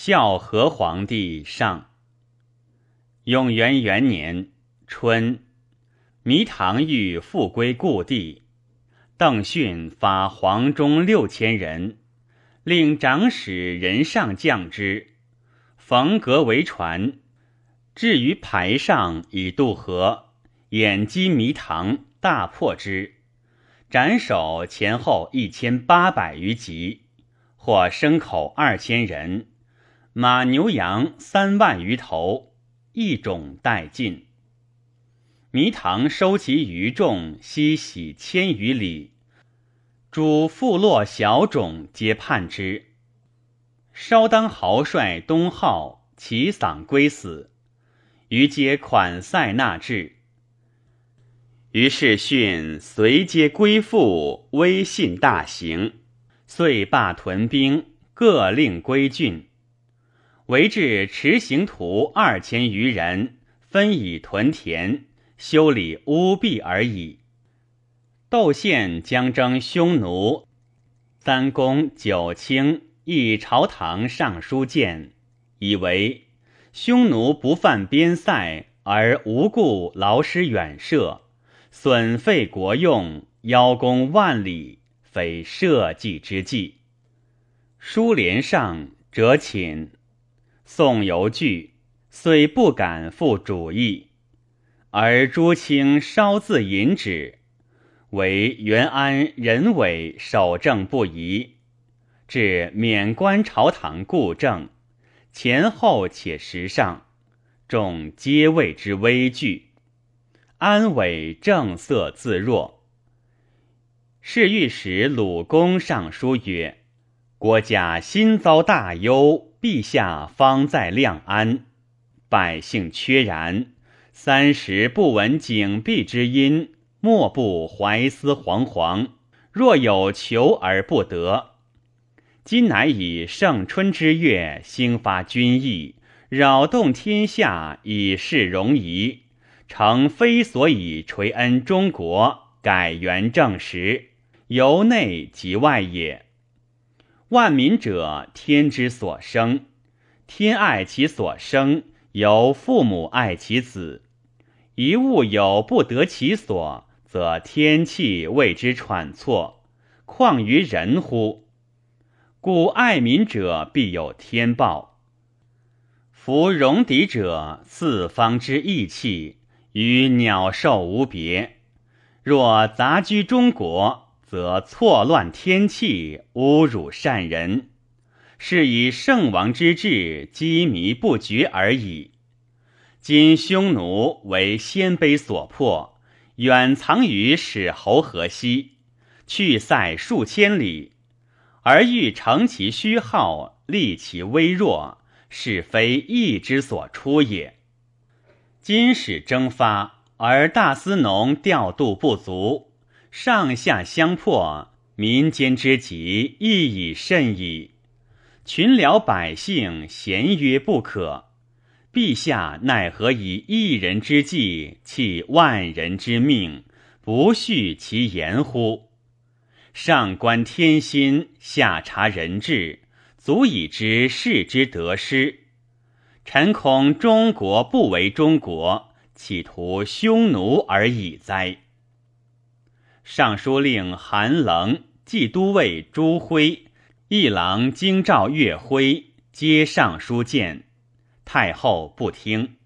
孝和皇帝上。永元元年春，迷唐欲复归故地，邓训发黄忠六千人，令长史任上将之，冯革为船，至于排上以渡河，掩击迷唐，大破之，斩首前后一千八百余级，获牲口二千人。马牛羊三万余头，一种殆尽。糜唐收其余众，西徙千余里，主富落小种皆叛之。稍当豪帅东号其丧归死，余皆款塞纳至。于是训随皆归附，威信大行，遂罢屯兵，各令归郡。为置持行徒二千余人，分以屯田、修理屋壁而已。窦宪将征匈奴，三公九卿议朝堂尚书谏，以为匈奴不犯边塞，而无故劳师远涉，损费国用，邀功万里，非社稷之计。书连上，折寝。宋犹惧，虽不敢复主意，而朱清稍自引止，为元安、任伟守正不疑，至免官朝堂固正，前后且时尚，众皆谓之危惧。安伟正色自若。侍御史鲁公上书曰：“国家新遭大忧。”陛下方在亮安，百姓缺然，三十不闻景璧之音，莫不怀思惶惶。若有求而不得，今乃以盛春之月兴发君意，扰动天下以示容仪，诚非所以垂恩中国，改元正时，由内及外也。万民者，天之所生，天爱其所生，由父母爱其子。一物有不得其所，则天气为之喘错，况于人乎？故爱民者必有天报。夫戎狄者，四方之义气，与鸟兽无别。若杂居中国。则错乱天气，侮辱善人，是以圣王之治积靡不绝而已。今匈奴为鲜卑所破，远藏于始侯河西，去塞数千里，而欲乘其虚号，立其微弱，是非义之所出也。今使征发，而大司农调度不足。上下相迫，民间之急亦已甚矣。群僚百姓咸曰不可。陛下奈何以一人之计弃万人之命，不恤其言乎？上观天心，下察人志，足以知事之得失。臣恐中国不为中国，企图匈奴而已哉！尚书令韩棱、冀都尉朱辉、议郎京兆岳辉皆上书谏，太后不听。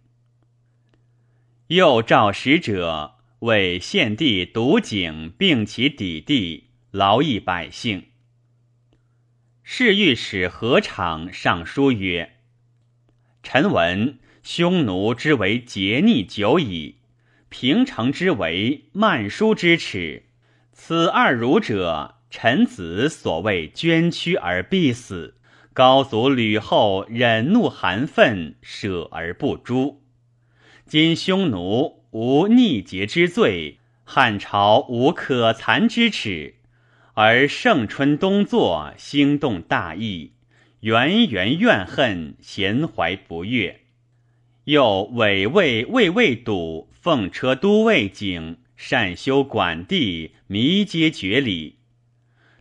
又召使者为献帝独景，并其邸地，劳役百姓。侍御史何敞上书曰：“臣闻匈奴之为桀逆久矣，平城之为慢书之耻。”此二儒者，臣子所谓捐躯而必死，高祖吕后忍怒含愤，舍而不诛。今匈奴无逆节之罪，汉朝无可残之耻，而盛春冬作，兴动大义，源源怨恨，咸怀不悦，又委魏魏魏堵，奉车都尉景。善修管地，弥皆绝礼。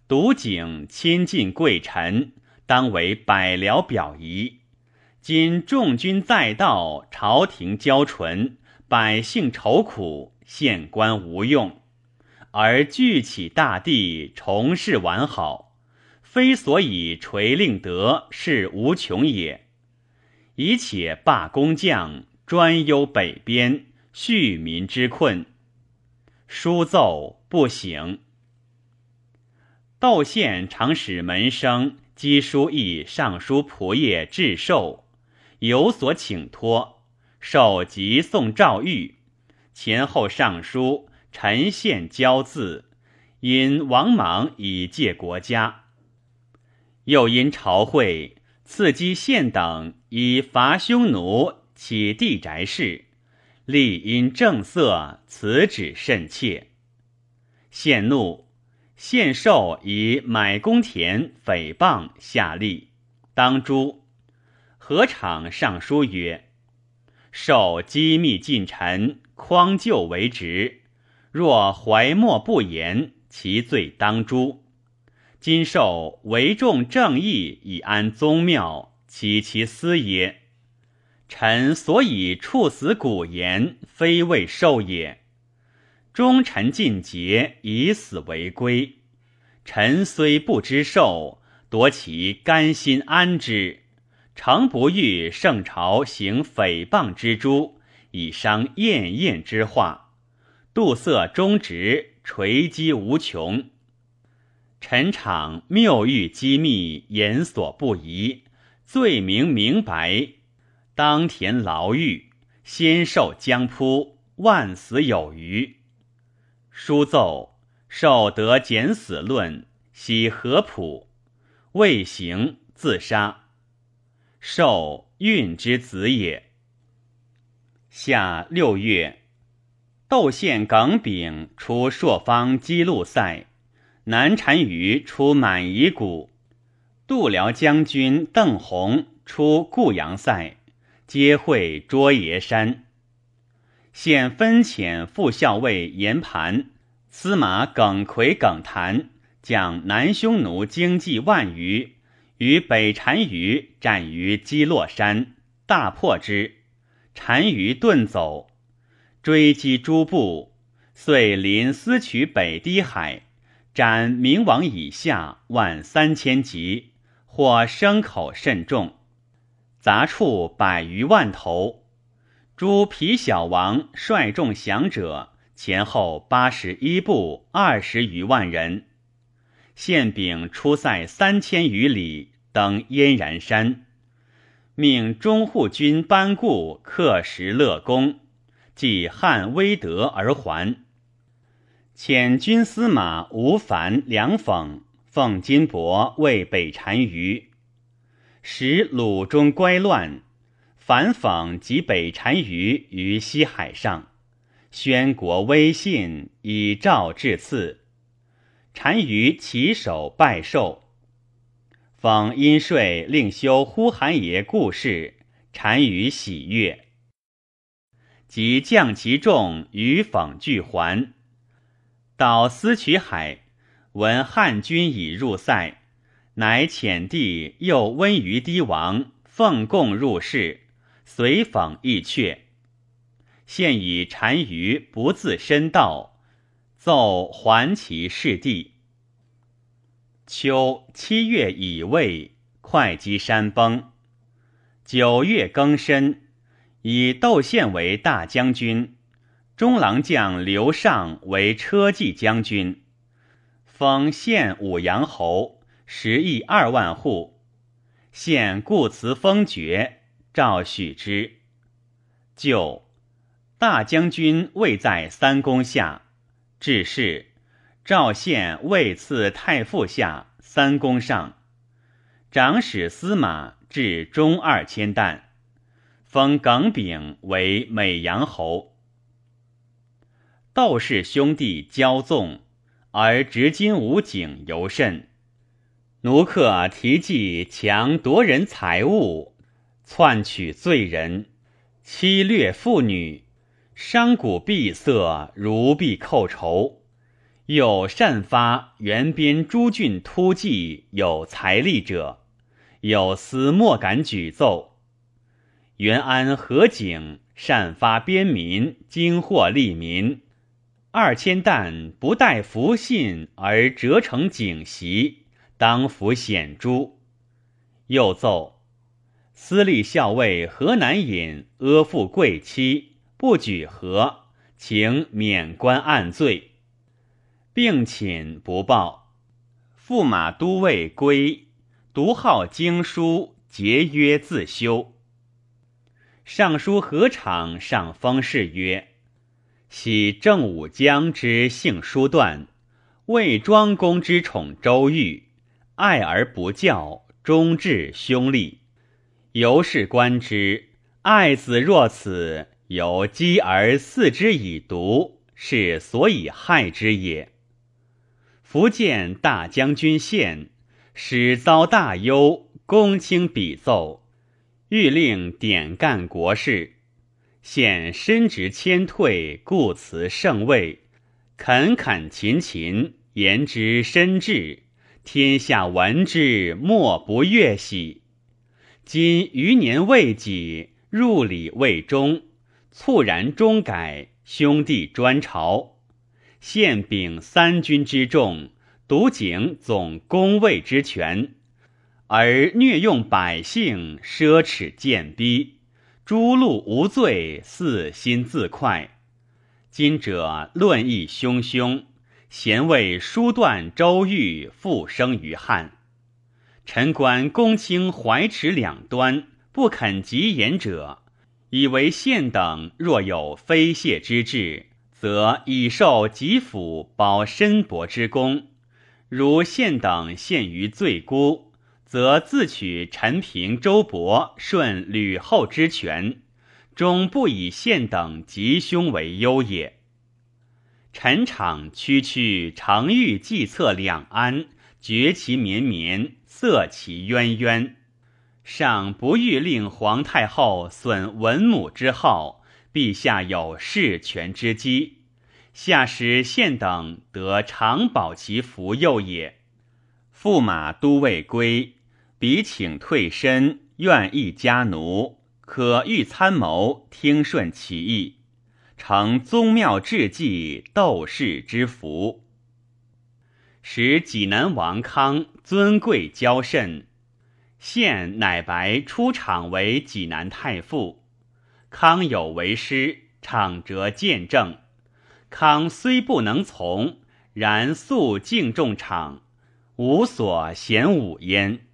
独景亲近贵臣，当为百僚表仪。今众军在道，朝廷交纯，百姓愁苦，县官无用，而聚起大地，重事完好，非所以垂令德，是无穷也。以且罢工匠，专忧北边，恤民之困。书奏不行。窦宪常使门生赍书议尚书仆射致寿，有所请托，受即送诏谕。前后尚书，陈宪交字，因王莽以借国家，又因朝会赐姬献等以伐匈奴，起地宅事。立因正色，辞旨甚切。献怒，献寿以买公田诽谤下吏，当诛。何场上书曰：“受机密近臣，匡救为职。若怀莫不言，其罪当诛。今受为重正义，以安宗庙，岂其私也？”臣所以处死古言，非为受也。忠臣尽节，以死为归。臣虽不知受，夺其甘心安之。诚不欲圣朝行诽谤之诛，以伤晏晏之化。杜色忠直，垂击无穷。臣场谬谕机密，言所不疑，罪名明白。当田牢狱，先受江扑，万死有余。书奏，受得减死论，喜合浦，未行自杀。受运之子也。夏六月，窦宪耿炳出朔方击鹿塞，南单于出满夷谷，度辽将军邓弘出固阳塞。皆会捉爷山，现分遣副校尉严盘、司马耿奎、耿谭将南匈奴精骑万余，与北单于战于基洛山，大破之。单于遁走，追击诸部，遂临思取北堤海，斩明王以下万三千级，或牲口甚众。杂畜百余万头，诸皮小王率众降者前后八十一部二十余万人。献丙出塞三千余里，登燕然山，命中护军班固克石乐功，即汉威德而还。遣军司马吴凡、梁讽奉金帛为北单于。使鲁中乖乱，反讽及北单于于西海上，宣国威信，以诏致赐。单于起手拜受，讽因税令修呼韩爷故事，单于喜悦，即降其众与讽俱还。到思取海，闻汉军已入塞。乃遣帝又温于堤王奉贡入室，随访亦阙。现以单于不自身道，奏还其事地。秋七月乙未，会稽山崩。九月庚申，以窦宪为大将军，中郎将刘尚为车骑将军，封县武阳侯。十亿二万户，现故辞封爵，诏许之。就大将军位在三公下，致仕，赵县位赐太傅下，三公上。长史司马至中二千担，封耿炳为美阳侯。窦氏兄弟骄纵，而执金吾景尤甚。奴客提计强夺人财物，篡取罪人，欺掠妇女，商贾闭塞，如必寇仇。又善发原边诸郡突骑有财力者，有司莫敢举奏。元安何景善发边民，经获利民。二千担不待服信而折成锦席，当服显诛。又奏司隶校尉河南尹阿附贵妻，不举和，请免官按罪，并寝不报。驸马都尉归，独好经书，节约自修。尚书何场上封事曰。喜郑武将之性疏断，魏庄公之宠周瑜，爱而不教，终至兄弟。由是观之，爱子若此，由积而饲之以毒，是所以害之也。福建大将军献，始遭大忧，公卿比奏，欲令典干国事。现身职谦退，故辞圣位，恳恳勤勤，言之深挚，天下闻之，莫不悦喜。今余年未几，入礼未终，猝然中改，兄弟专朝，现秉三军之众，独警总攻卫之权，而虐用百姓，奢侈贱逼。诸路无罪，四心自快。今者论议汹汹，贤为疏断周瑜，复生于汉。臣观公卿怀持两端，不肯极言者，以为献等若有非谢之志，则以受吉府保申伯之功；如献等陷于罪孤。则自取陈平、周勃、顺吕后之权，终不以献等吉凶为忧也。陈场区区，常欲计策两安，绝其绵绵，塞其渊渊，尚不欲令皇太后损文母之号，陛下有事权之机，下使献等得常保其福佑也。驸马都尉归。彼请退身，愿意家奴，可欲参谋，听顺其意，成宗庙志计，斗士之福。使济南王康尊贵骄甚，现乃白出场为济南太傅。康有为师，场辄见证。康虽不能从，然素敬重场，无所嫌武焉。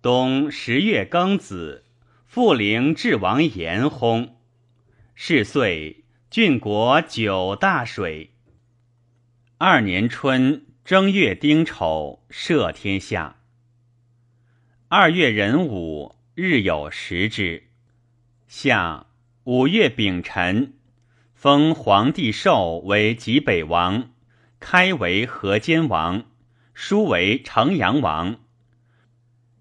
冬十月庚子，复陵至王延薨。是岁，郡国九大水。二年春正月丁丑，赦天下。二月壬午，日有食之。夏五月丙辰，封皇帝寿为济北王，开为河间王，叔为城阳王。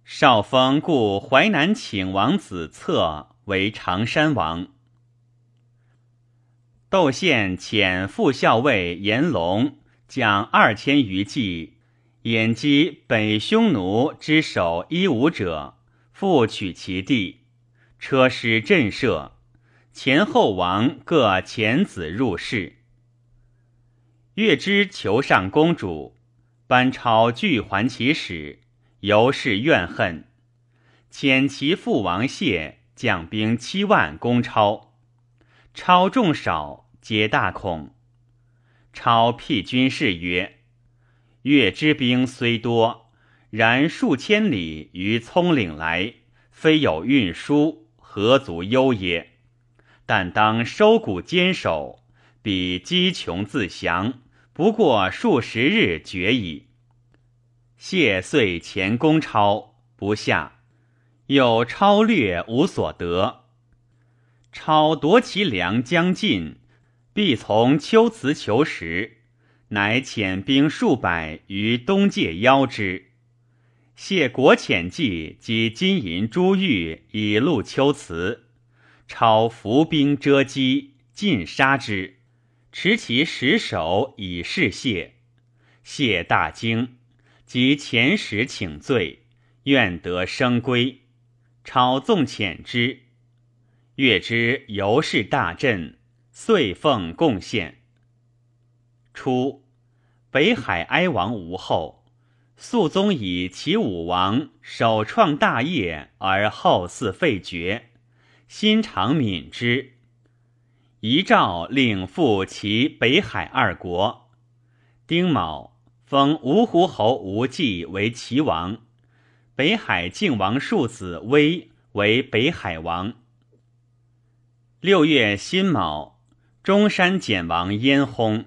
少封故淮南请王子策为常山王。窦宪遣副校尉严龙将二千余骑，掩击北匈奴之首一五者，复取其地，车师震慑，前后王各遣子入室。月之求上公主，班超拒还其使。由是怨恨，遣其父王谢将兵七万攻超，超众少，皆大恐。超辟军士曰：“越之兵虽多，然数千里于葱岭来，非有运输，何足忧也？但当收谷坚守，彼饥穷自降，不过数十日决矣。”谢遂前攻超不下，有超略无所得。超夺其粮将尽，必从秋辞求食，乃遣兵数百于东界邀之。谢国遣计及金银珠玉以露秋辞，超伏兵遮击，尽杀之，持其石首以示谢。谢大惊。即前使请罪，愿得生归。超纵遣之，月之尤氏大振，遂奉贡献。初，北海哀王无后，肃宗以其武王首创大业而后嗣废绝，心常悯之，遗诏令复其北海二国。丁卯，封芜湖侯吴忌为齐王，北海靖王庶子威为北海王。六月辛卯，中山简王燕薨。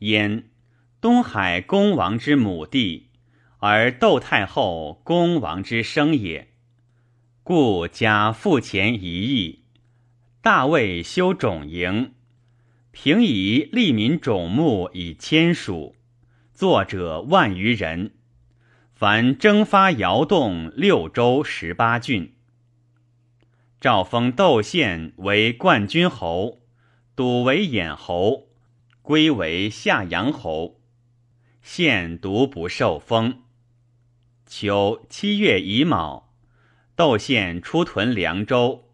燕，东海公王之母弟，而窦太后公王之生也，故加赋钱一亿。大为修种营，平以利民种木以签署，作者万余人。凡征发摇动六州十八郡。诏封窦宪为冠军侯，笃为衍侯，归为下阳侯。宪独不受封。秋七月乙卯，窦宪出屯凉州，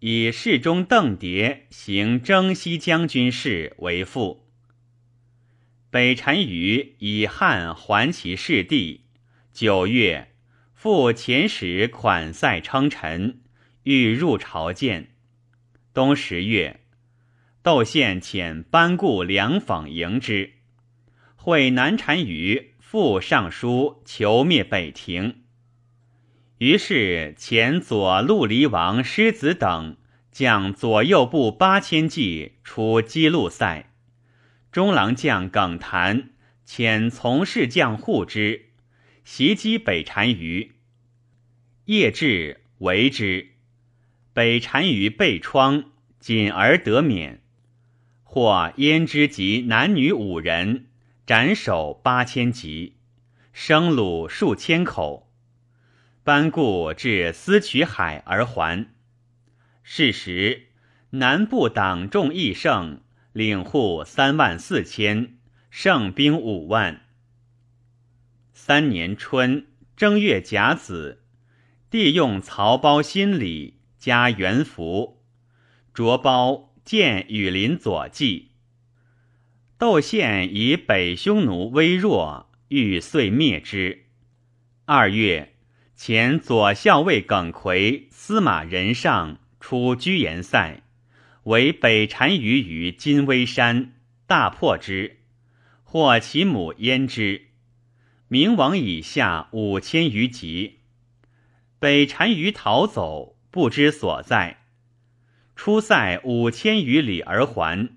以侍中邓蝶行征西将军事为父。北单于以汉还其世弟。九月，复遣使款塞称臣。欲入朝见。冬十月，窦宪遣班固两访迎之，会南单于复上书求灭北庭。于是遣左陆离王师子等将左右部八千骑出基路塞，中郎将耿谭遣从事将护之，袭击北单于。夜至，围之。北单于被疮，仅而得免。或焉之及男女五人，斩首八千级，生虏数千口。班固至思取海而还。是时，南部党众益盛，领户三万四千，胜兵五万。三年春正月甲子，帝用曹胞新礼。加元服，着包见羽林左骑。窦宪以北匈奴微弱，欲遂灭之。二月，前左校尉耿奎、司马仁上出居延塞，为北单于于金微山，大破之，获其母焉之。明王以下五千余级。北单于逃走。不知所在，出塞五千余里而还。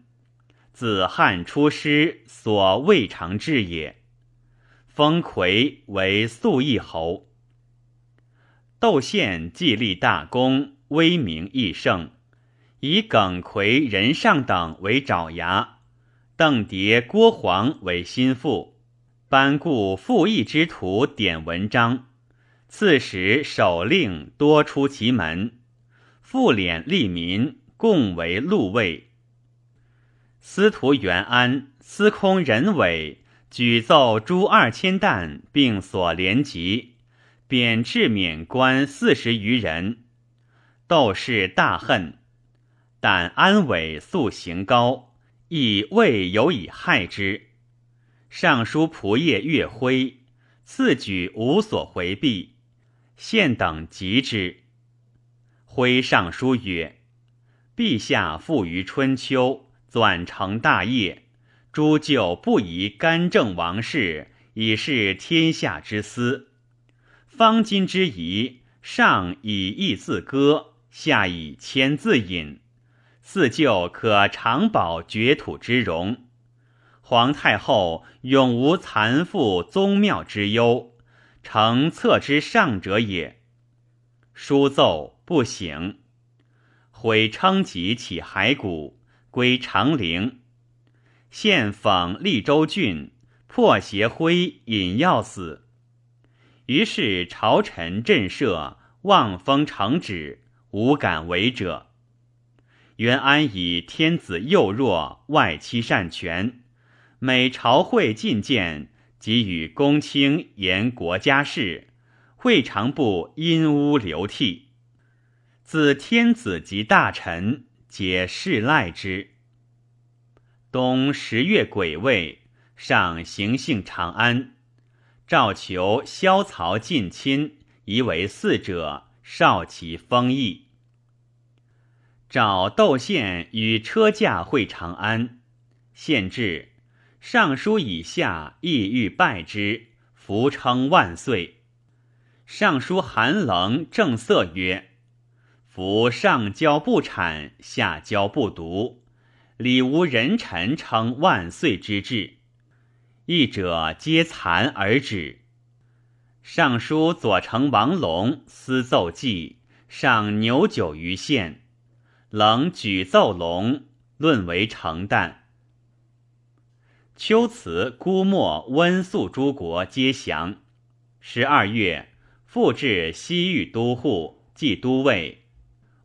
自汉出师所未尝至也。封魁为素义侯。窦宪既立大功，威名益盛，以耿奎、任上等为爪牙，邓蝶、郭黄为心腹，班固复义之徒典文章。刺史守令多出其门，复敛利民，共为禄位。司徒元安、司空任伟举奏诸二千担，并所连及，贬至免官四十余人。窦氏大恨，但安伟素行高，亦未有以害之。尚书仆射岳辉赐举无所回避。献等及之。徽上书曰：“陛下富于春秋，纂成大业，诸舅不宜干政王室，以示天下之思。方今之宜，上以义自歌，下以谦自隐，四舅可长保绝土之荣。皇太后永无残复宗庙之忧。”成策之上者也。书奏不省，毁称疾起骸骨，归长陵。现讽利州郡，破邪灰引药死。于是朝臣震慑，望风成旨，无敢违者。元安以天子幼弱，外戚擅权，每朝会觐见。即与公卿言国家事，会常不因屋流涕。自天子及大臣，皆世赖之。冬十月癸未，上行幸长安，诏求萧曹近亲，宜为嗣者，少其封邑。诏窦宪与车驾会长安，献至，尚书以下亦欲拜之，福称万岁。尚书韩冷正色曰。夫上交不产，下交不读，礼无人臣称万岁之志。义者皆残而止。尚书左丞王龙私奏记，上牛酒于县，冷举奏龙，论为成旦。秋辞孤墨温宿诸国皆降。十二月，复至西域都护，即都尉。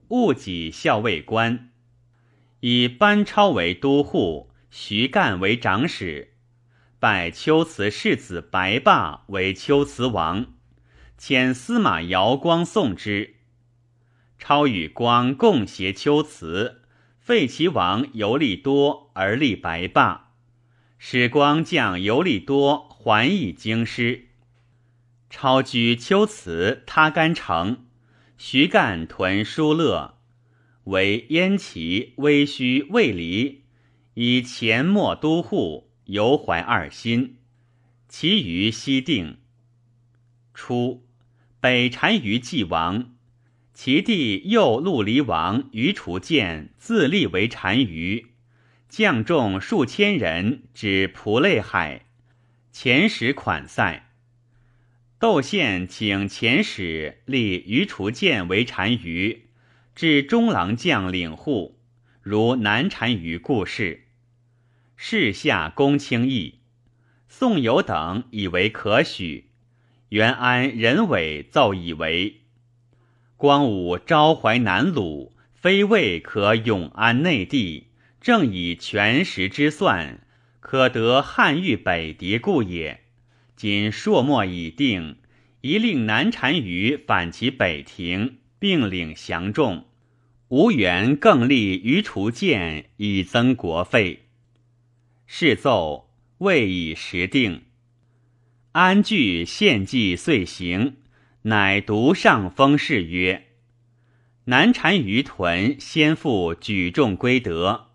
戊己校尉官，以班超为都护，徐干为长史，拜秋辞世子白霸为秋辞王，遣司马姚光送之。超与光共携秋辞，废齐王尤利多而立白霸，使光将尤利多还以京师。超居秋辞他干城。徐干屯疏勒，为燕齐、微须、未离，以前末都护，犹怀二心。其余西定。初，北单于既亡，其弟右陆离王于楚建自立为单于，将众数千人，至蒲类海，遣使款塞。窦宪请遣使立于除建为单于，至中郎将领户，如南单于故事。事下公卿议，宋友等以为可许。元安、任伟奏以为，光武招怀南鲁，非为可永安内地，正以全时之算，可得汉域北狄故也。今朔末已定，宜令南单于反其北庭，并领降众。吴元更立于除建，以增国费。是奏未以时定。安据献计遂行，乃独上封事曰：“南单于屯先父举重归德，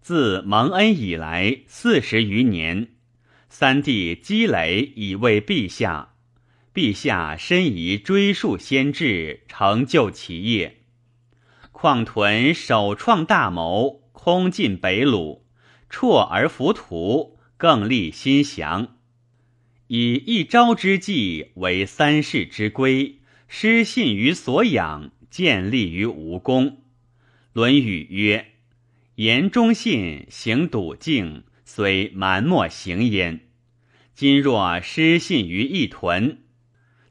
自蒙恩以来四十余年。”三弟积累以为陛下，陛下深宜追溯先志，成就其业。况屯首创大谋，空尽北虏，辍而浮屠，更立新降，以一朝之计为三世之规，失信于所养，建立于无功。《论语》曰：“言忠信，行笃敬。”虽蛮莫行焉，今若失信于一屯，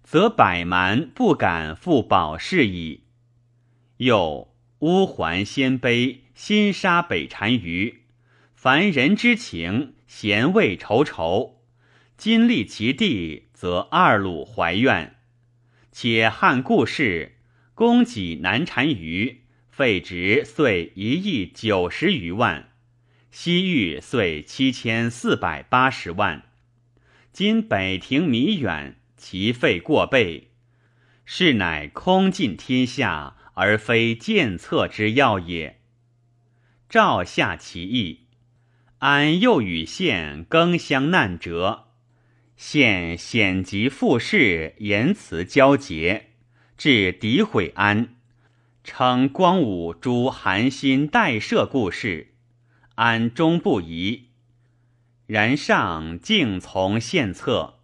则百蛮不敢复保释矣。又乌桓鲜卑新杀北单于，凡人之情，咸未仇仇。今立其地，则二鲁怀怨。且汉故事，供给南单于，废职遂一亿九十余万。西域遂七千四百八十万，今北庭弥远，其费过倍，是乃空尽天下，而非建策之要也。诏下其意，安又与县更相难折，县险及复事，言辞交结，至诋毁安，称光武诸韩心代射故事。安终不疑，然上竟从献策。